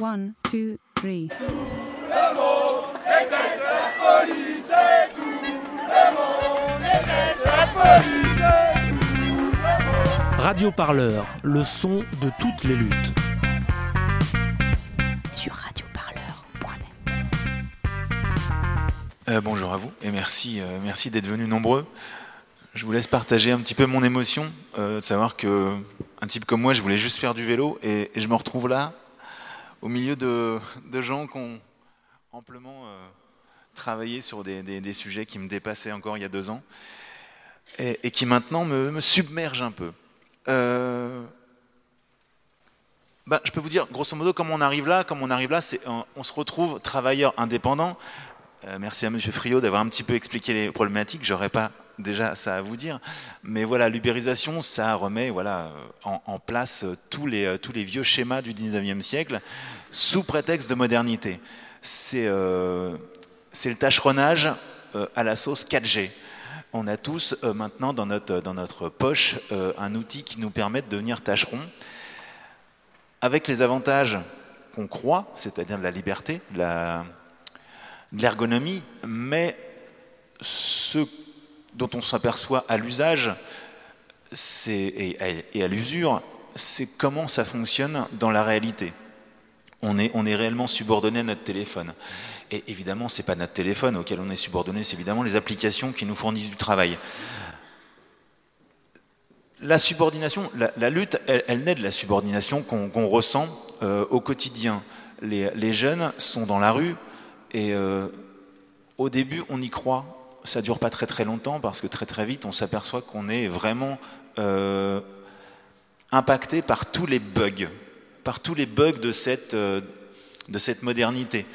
One, two, three. Radio Parleur, le son de toutes les luttes. Sur radioparleur.net. Euh, bonjour à vous et merci, euh, merci d'être venus nombreux. Je vous laisse partager un petit peu mon émotion, euh, de savoir que un type comme moi, je voulais juste faire du vélo et, et je me retrouve là, au milieu de, gens qui ont amplement euh, travaillé sur des, sujets qui me dépassaient encore il y a deux ans et, qui maintenant me, me submergent un peu. Ben, je peux vous dire, grosso modo, comment on arrive là Comme on arrive là, on, on se retrouve travailleur indépendant. Euh, merci à Monsieur Friot d'avoir un petit peu expliqué les problématiques. J'aurais pas déjà ça à vous dire, mais voilà, l'ubérisation, ça remet voilà euh, en, place euh, tous les euh, tous les vieux schémas du 19e siècle sous prétexte de modernité. C'est euh, le tâcheronnage à la sauce 4G. On a tous maintenant dans notre, dans notre poche un outil qui nous permet de devenir tâcheron avec les avantages qu'on croit, c'est-à-dire de la liberté, de l'ergonomie, mais ce dont on s'aperçoit à l'usage et, à l'usure, c'est comment ça fonctionne dans la réalité. On est, réellement subordonné à notre téléphone. Et évidemment, ce n'est pas notre téléphone auquel on est subordonné, c'est évidemment les applications qui nous fournissent du travail. La subordination, la, lutte, elle, naît de la subordination qu'on ressent euh, au quotidien. Les, les jeunes sont dans la rue et euh, au début, on y croit. Ça dure pas très très longtemps parce que très très vite, on s'aperçoit qu'on est vraiment euh, impacté par tous les bugs, par tous les bugs de cette, euh, de cette modernité.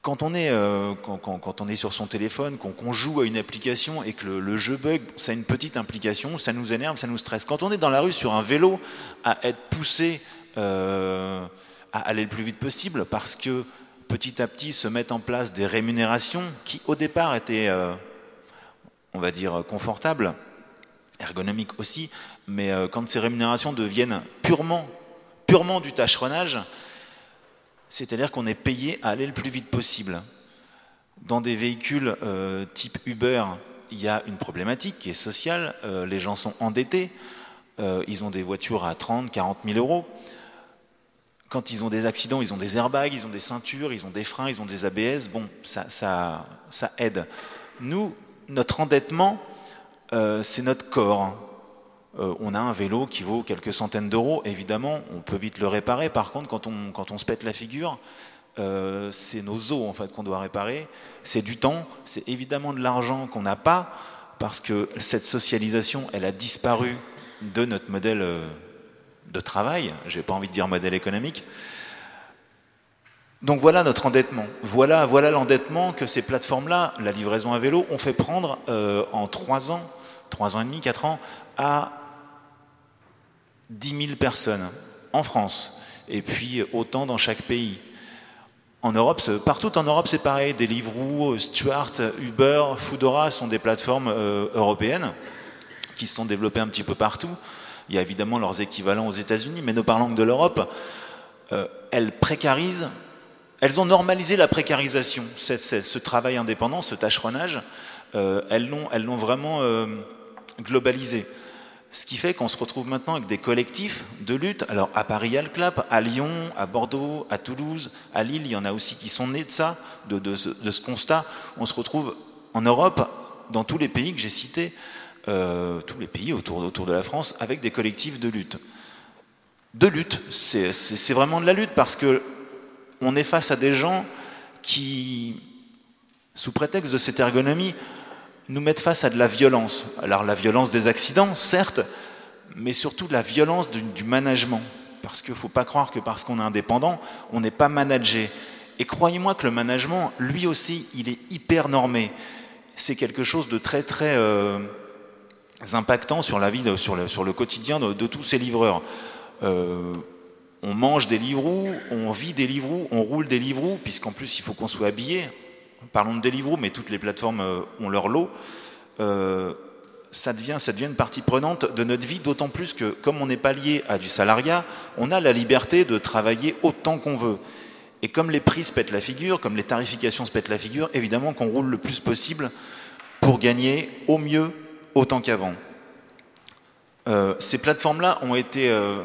Quand on, est, euh, quand, on est sur son téléphone, qu'on joue à une application et que le, le jeu bug, ça a une petite implication, ça nous énerve, ça nous stresse. Quand on est dans la rue sur un vélo, à être poussé à aller le plus vite possible parce que petit à petit se mettent en place des rémunérations qui au départ étaient, euh, on va dire, confortables, ergonomiques aussi, mais euh, quand ces rémunérations deviennent purement, du tâcheronnage, c'est-à-dire qu'on est payé à aller le plus vite possible. Dans des véhicules euh, type Uber, il y a une problématique qui est sociale. Les gens sont endettés. Ils ont des voitures à 30, 40 000 euros. Quand ils ont des accidents, ils ont des airbags, ils ont des ceintures, ils ont des freins, ils ont des ABS. Bon, ça, aide. Nous, notre endettement, euh, c'est notre corps. Euh, on a un vélo qui vaut quelques centaines d'euros, évidemment, on peut vite le réparer. Par contre, quand on, quand se pète la figure, euh, c'est nos os en fait qu'on doit réparer. C'est du temps, c'est évidemment de l'argent qu'on n'a pas parce que cette socialisation, elle a disparu de notre modèle de travail. J'ai pas envie de dire modèle économique. Donc voilà notre endettement. Voilà, voilà l'endettement que ces plateformes-là, la livraison à vélo, ont fait prendre euh, en trois ans, trois ans et demi, quatre ans, à 10 000 personnes en France, et puis autant dans chaque pays. En Europe, partout en Europe, c'est pareil. Deliveroo, Stuart, Uber, Foodora sont des plateformes euh, européennes qui se sont développées un petit peu partout. Il y a évidemment leurs équivalents aux États-Unis, mais ne parlant que de l'Europe, euh, elles précarisent, elles ont normalisé la précarisation, ce travail indépendant, ce tâcheronnage, euh, elles l'ont vraiment euh, globalisé. Ce qui fait qu'on se retrouve maintenant avec des collectifs de lutte. Alors à Paris, il y a le CLAP, à Lyon, à Bordeaux, à Toulouse, à Lille, il y en a aussi qui sont nés de ça, de ce constat. On se retrouve en Europe, dans tous les pays que j'ai cités, euh, tous les pays autour, de la France, avec des collectifs de lutte. De lutte, c'est vraiment de la lutte parce que on est face à des gens qui, sous prétexte de cette ergonomie, nous mettent face à de la violence. Alors la violence des accidents, certes, mais surtout de la violence du, du management. Parce qu'il ne faut pas croire que parce qu'on est indépendant, on n'est pas managé. Et croyez-moi que le management, lui aussi, il est hyper normé. C'est quelque chose de très très euh, impactant sur la vie, de- sur le, sur le quotidien de, tous ces livreurs. Euh, on mange des livres on vit des livres on roule des livres puisqu'en plus il faut qu'on soit habillé. Parlons de Deliveroo, mais toutes les plateformes euh, ont leur lot. Euh, ça devient, ça devient une partie prenante de notre vie, d'autant plus que comme on n'est pas lié à du salariat, on a la liberté de travailler autant qu'on veut. Et comme les prix se pètent la figure, comme les tarifications se pètent la figure, évidemment qu'on roule le plus possible pour gagner au mieux autant qu'avant. Euh, ces plateformes-là ont été euh,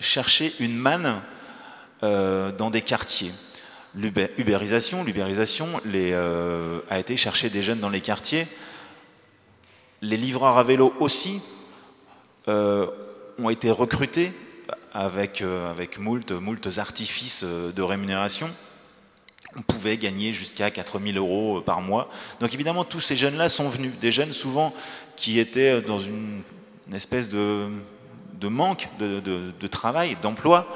chercher une manne euh, dans des quartiers. L'ubérisation, euh, a été chercher des jeunes dans les quartiers. Les livreurs à vélo aussi ont été recrutés avec, avec moult, artifices de rémunération. On pouvait gagner jusqu'à 4000 euros par mois. Donc évidemment, tous ces jeunes-là sont venus. Des jeunes souvent qui étaient dans une, espèce de, manque de, travail, d'emploi,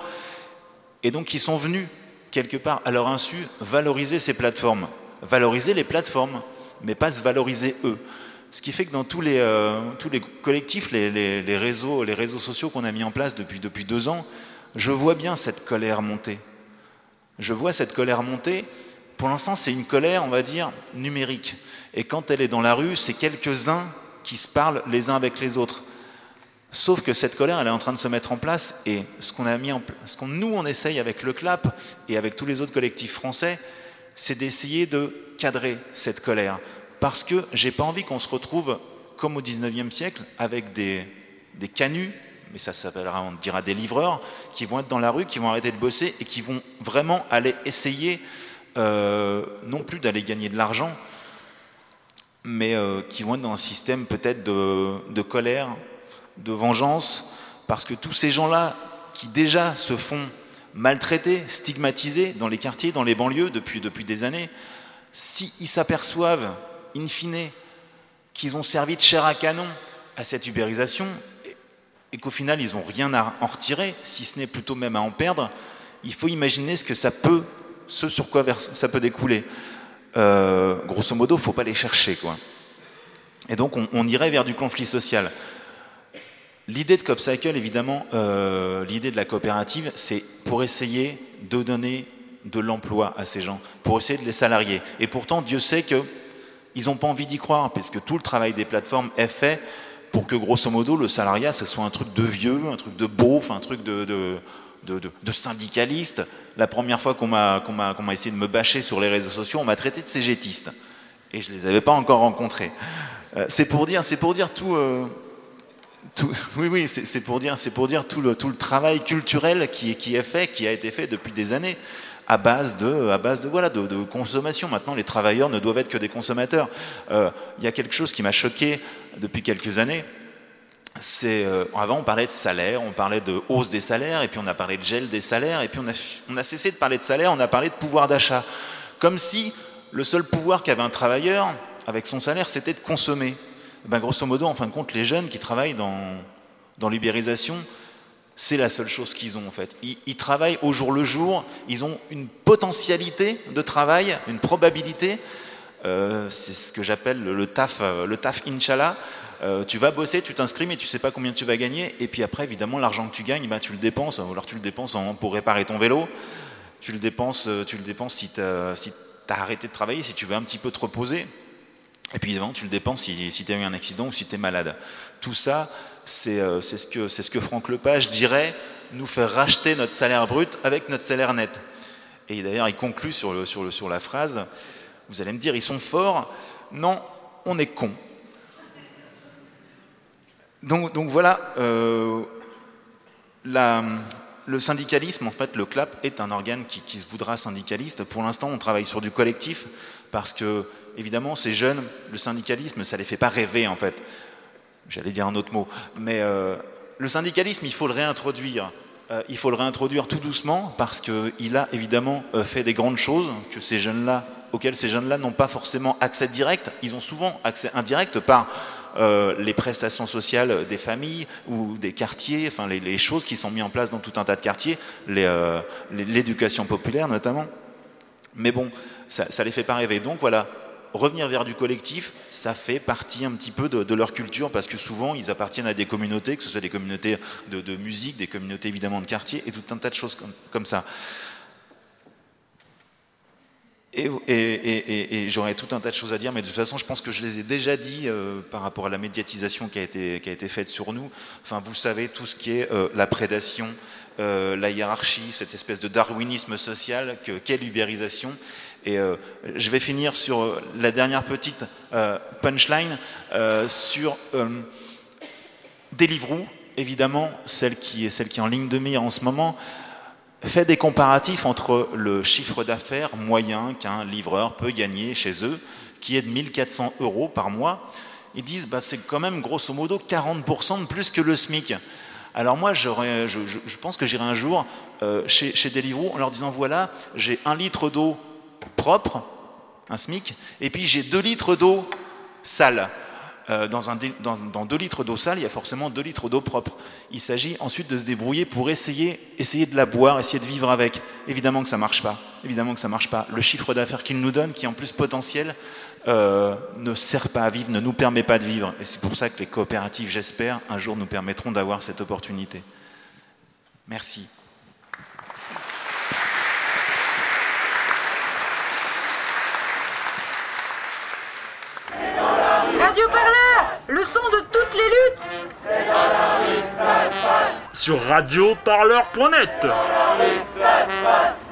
et donc qui sont venus quelque part à leur insu valoriser ces plateformes, valoriser les plateformes, mais pas se valoriser eux. Ce qui fait que dans tous les, euh, collectifs, les, réseaux, les réseaux sociaux qu'on a mis en place depuis deux ans, je vois bien cette colère monter. Je vois cette colère monter. Pour l'instant, c'est une colère, on va dire, numérique. Et quand elle est dans la rue, c'est quelques-uns qui se parlent les uns avec les autres. Sauf que cette colère, elle est en train de se mettre en place et ce qu'on a mis en ce qu'on nous on essaye avec le CLAP et avec tous les autres collectifs français, c'est d'essayer de cadrer cette colère parce que j'ai pas envie qu'on se retrouve comme au 19e siècle avec des, des canuts, mais ça s'appellera, on dira des livreurs, qui vont être dans la rue, qui vont arrêter de bosser et qui vont vraiment aller essayer euh, non plus d'aller gagner de l'argent, mais euh, qui vont être dans un système peut-être de, colère, de vengeance, parce que tous ces gens-là qui déjà se font maltraités, stigmatisés dans les quartiers, dans les banlieues depuis, des années, s'ils si s'aperçoivent, in fine, qu'ils ont servi de chair à canon à cette ubérisation et qu'au final ils n'ont rien à en retirer, si ce n'est plutôt même à en perdre, il faut imaginer ce que ça peut, ce sur quoi ça peut découler. Euh, grosso modo, il ne faut pas les chercher. Quoi. Et donc on, irait vers du conflit social. L'idée de CopCycle, évidemment, euh, l'idée de la coopérative, c'est pour essayer de donner de l'emploi à ces gens, pour essayer de les salarier. Et pourtant, Dieu sait qu'ils n'ont pas envie d'y croire, puisque tout le travail des plateformes est fait pour que, grosso modo, le salariat, ce soit un truc de vieux, un truc de beauf, un truc de, syndicaliste. La première fois qu'on m'a essayé de me bâcher sur les réseaux sociaux, on m'a traité de cégétiste. Et je ne les avais pas encore rencontrés. Euh, c'est pour dire, pour dire tout... Euh, oui, oui, c'est pour dire, pour dire tout le, tout le travail culturel qui, qui, est fait, qui a été fait depuis des années, à base de, à base de voilà, de, de consommation. Maintenant, les travailleurs ne doivent être que des consommateurs. Euh, il y a quelque chose qui m'a choqué depuis quelques années. C'est euh, avant on parlait de salaire, on parlait de hausse des salaires, et puis on a parlé de gel des salaires, et puis on a, on a cessé de parler de salaire, on a parlé de pouvoir d'achat, comme si le seul pouvoir qu'avait un travailleur avec son salaire, c'était de consommer ben, grosso modo, en fin de compte, les jeunes qui travaillent dans, dans l'ubérisation, c'est la seule chose qu'ils ont en fait. Ils, travaillent au jour le jour, ils ont une potentialité de travail, une probabilité. Euh, c'est ce que j'appelle le, taf, le taf Inch'Allah. Euh, tu vas bosser, tu t'inscris, mais tu sais pas combien tu vas gagner. Et puis après, évidemment, l'argent que tu gagnes, ben, tu le dépenses. Alors tu le dépenses en, pour réparer ton vélo. Tu le dépenses, tu le dépenses si tu as arrêté de travailler, si tu veux un petit peu te reposer. Et puis évidemment, tu le dépenses si, si tu as eu un accident ou si tu es malade. Tout ça, c'est euh, ce, que, ce que Franck Lepage dirait nous faire racheter notre salaire brut avec notre salaire net. Et d'ailleurs, il conclut sur, la phrase Vous allez me dire, ils sont forts. Non, on est con. Donc, voilà, euh, le syndicalisme, en fait, le CLAP est un organe qui, qui se voudra syndicaliste. Pour l'instant, on travaille sur du collectif parce que évidemment, ces jeunes, le syndicalisme, ça ne les fait pas rêver, en fait. J'allais dire un autre mot. Mais euh, le syndicalisme, il faut le réintroduire. Euh, il faut le réintroduire tout doucement parce qu'il a évidemment euh, fait des grandes choses que ces jeunes-là, auxquelles ces jeunes-là n'ont pas forcément accès direct. Ils ont souvent accès indirect par les prestations sociales des familles ou des quartiers, enfin les, les, choses qui sont mises en place dans tout un tas de quartiers, l'éducation populaire notamment. Mais bon, ça ne les fait pas rêver. Donc voilà, revenir vers du collectif, ça fait partie un petit peu de, leur culture parce que souvent ils appartiennent à des communautés, que ce soit des communautés de, musique, des communautés évidemment de quartier et tout un tas de choses comme, ça. Et, j'aurais tout un tas de choses à dire, mais de toute façon, je pense que je les ai déjà dit euh, par rapport à la médiatisation qui a, été, faite sur nous. Enfin, vous savez, tout ce qui est euh, la prédation, euh, la hiérarchie, cette espèce de darwinisme social, que, quelle ubérisation. Et je vais finir sur la dernière petite punchline sur Deliveroo, évidemment, celle qui est celle qui en ligne de mire en ce moment fait des comparatifs entre le chiffre d'affaires moyen qu'un livreur peut gagner chez eux, qui est de 1400 euros par mois. Ils disent bah, c'est quand même grosso modo 40% de plus que le SMIC. Alors moi, je, je, pense que j'irai un jour euh, chez, chez Deliveroo en leur disant voilà, j'ai un litre d'eau propre, un SMIC, et puis j'ai deux litres d'eau sale. Euh, dans, un, dans, deux litres d'eau sale, il y a forcément deux litres d'eau propre. Il s'agit ensuite de se débrouiller pour essayer, essayer de la boire, essayer de vivre avec. Évidemment que ça marche pas. Évidemment que ça marche pas. Le chiffre d'affaires qu'il nous donne, qui est en plus potentiel, euh, ne sert pas à vivre, ne nous permet pas de vivre. Et c'est pour ça que les coopératives, j'espère, un jour nous permettront d'avoir cette opportunité. Merci. Radio Parleur, le son de toutes les luttes. C'est dans la rue que ça se passe. Sur radioparleur.net. C'est dans la rue que ça se passe.